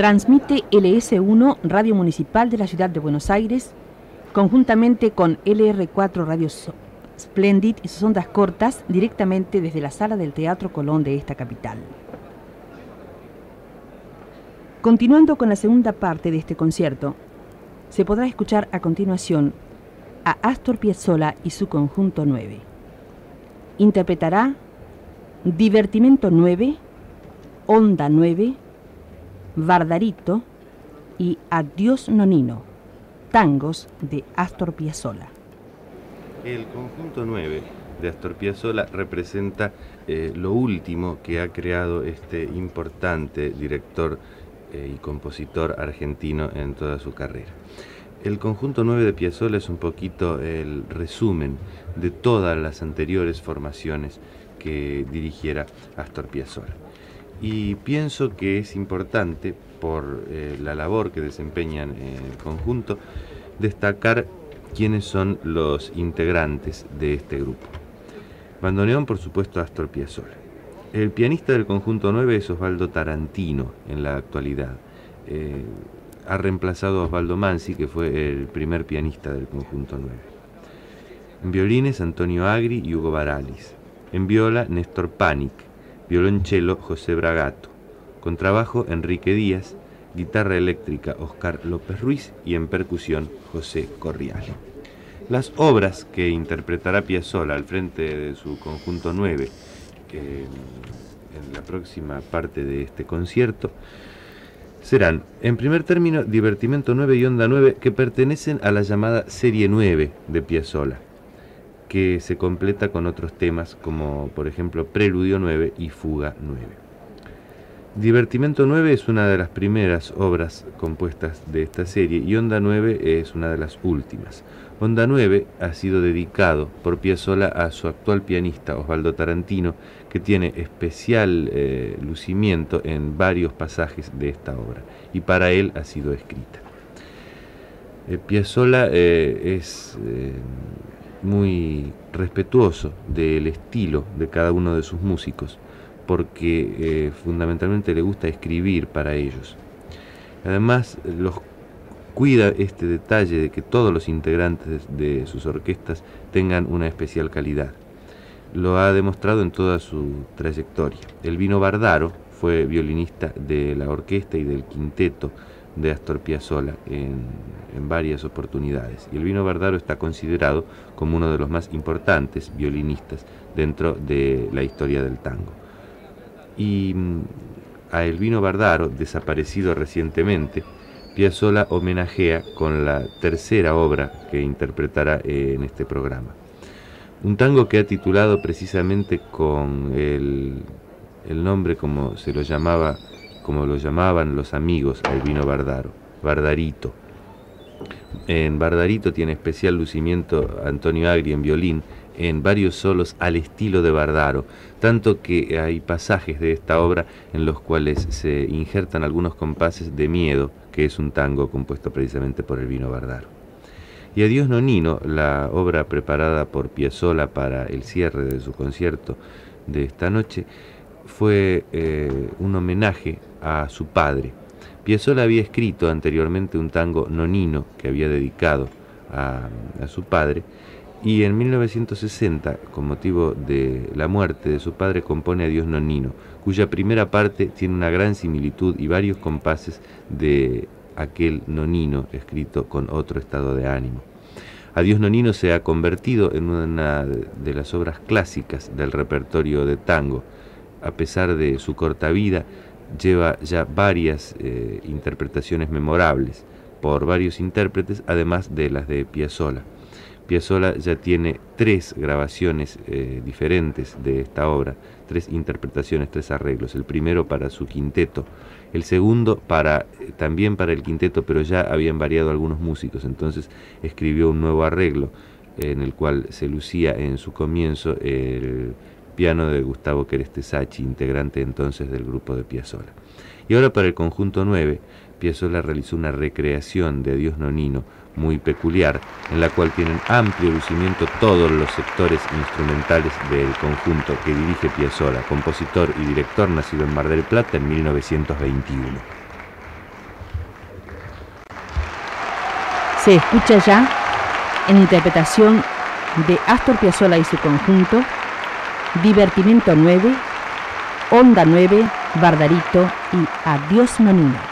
Transmite LS1 Radio Municipal de la Ciudad de Buenos Aires, conjuntamente con LR4 Radio Splendid y sus ondas cortas, directamente desde la sala del Teatro Colón de esta capital. Continuando con la segunda parte de este concierto, se podrá escuchar a continuación a Astor Piazzolla y su conjunto 9. Interpretará Divertimento 9, Onda 9, Vardarito y Adiós Nonino, tangos de Astor Piazzolla. El conjunto 9 de Astor Piazzolla representa eh, lo último que ha creado este importante director eh, y compositor argentino en toda su carrera. El conjunto 9 de Piazzolla es un poquito el resumen de todas las anteriores formaciones que dirigiera Astor Piazzolla y pienso que es importante, por eh, la labor que desempeñan en el conjunto, destacar quiénes son los integrantes de este grupo. Bandoneón, por supuesto, Astor Piazzolla. El pianista del conjunto 9 es Osvaldo Tarantino en la actualidad. Eh, ha reemplazado a Osvaldo Mansi, que fue el primer pianista del conjunto 9. En violines, Antonio Agri y Hugo Baralis. En viola, Néstor Panic violonchelo José Bragato, contrabajo Enrique Díaz, guitarra eléctrica Oscar López Ruiz. Y en percusión José Corrial. Las obras que interpretará Piazzolla al frente de su conjunto 9 en la próxima parte de este concierto serán, en primer término, Divertimento 9 y Onda 9 que pertenecen a la llamada Serie 9 de Piazzolla que se completa con otros temas como por ejemplo Preludio 9 y Fuga 9. Divertimento 9 es una de las primeras obras compuestas de esta serie y Onda 9 es una de las últimas. Onda 9 ha sido dedicado por Piazzolla a su actual pianista Osvaldo Tarantino, que tiene especial eh, lucimiento en varios pasajes de esta obra y para él ha sido escrita. Eh, eh, es muy respetuoso del estilo de cada uno de sus músicos, porque eh, fundamentalmente le gusta escribir para ellos. Además, los cuida este detalle de que todos los integrantes de sus orquestas tengan una especial calidad. Lo ha demostrado en toda su trayectoria. El Vino Bardaro fue violinista de la orquesta y del quinteto de Astor Piazzolla en, varias oportunidades. Y el Vino Bardaro está considerado como uno de los más importantes violinistas dentro de la historia del tango. Y mm, a Elvino Bardaro, desaparecido recientemente, Piazzolla homenajea con la tercera obra que interpretará en este programa. Un tango que ha titulado precisamente con el, el nombre como se lo llamaba como lo llamaban los amigos al vino Bardaro, Bardarito. En Bardarito tiene especial lucimiento Antonio Agri en violín, en varios solos al estilo de Bardaro, tanto que hay pasajes de esta obra en los cuales se injertan algunos compases de Miedo, que es un tango compuesto precisamente por el vino Bardaro. Y Adiós Nonino, la obra preparada por Piazzolla para el cierre de su concierto de esta noche, fue eh, un homenaje a su padre. Piazzolla había escrito anteriormente un tango nonino que había dedicado a, su padre y en 1960, con motivo de la muerte de su padre, compone Adiós Nonino, cuya primera parte tiene una gran similitud y varios compases de aquel nonino escrito con otro estado de ánimo. Adiós Nonino se ha convertido en una de las obras clásicas del repertorio de tango. A pesar de su corta vida, lleva ya varias eh, interpretaciones memorables por varios intérpretes, además de las de Piazzolla. Piazzolla ya tiene tres grabaciones eh, diferentes de esta obra, tres interpretaciones, tres arreglos. El primero para su quinteto, el segundo para eh, también para el quinteto, pero ya habían variado algunos músicos, entonces escribió un nuevo arreglo en el cual se lucía en su comienzo el de Gustavo Querestesachi, integrante entonces del grupo de Piazzolla. Y ahora para el conjunto 9, Piazzolla realizó una recreación de Adiós Nonino muy peculiar, en la cual tienen amplio lucimiento todos los sectores instrumentales del conjunto que dirige Piazzolla, compositor y director nacido en Mar del Plata en 1921. Se escucha ya en interpretación de Astor Piazzolla y su conjunto Divertimento 9, Onda 9, Bardarito y Adiós Manuna.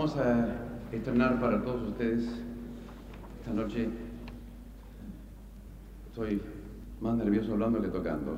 Vamos a estrenar para todos ustedes esta noche. Estoy más nervioso hablando que tocando.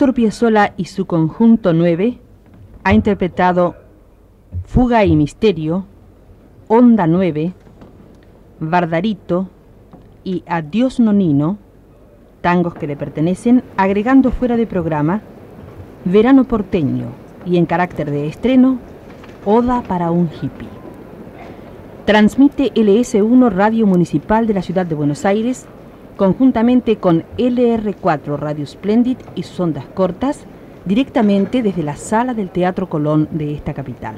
Astor y su conjunto 9 ha interpretado Fuga y Misterio, Onda 9, Bardarito y Adiós Nonino, tangos que le pertenecen, agregando fuera de programa Verano Porteño y en carácter de estreno Oda para un hippie. Transmite LS1 Radio Municipal de la Ciudad de Buenos Aires conjuntamente con LR4 Radio Splendid y sus ondas cortas directamente desde la sala del Teatro Colón de esta capital.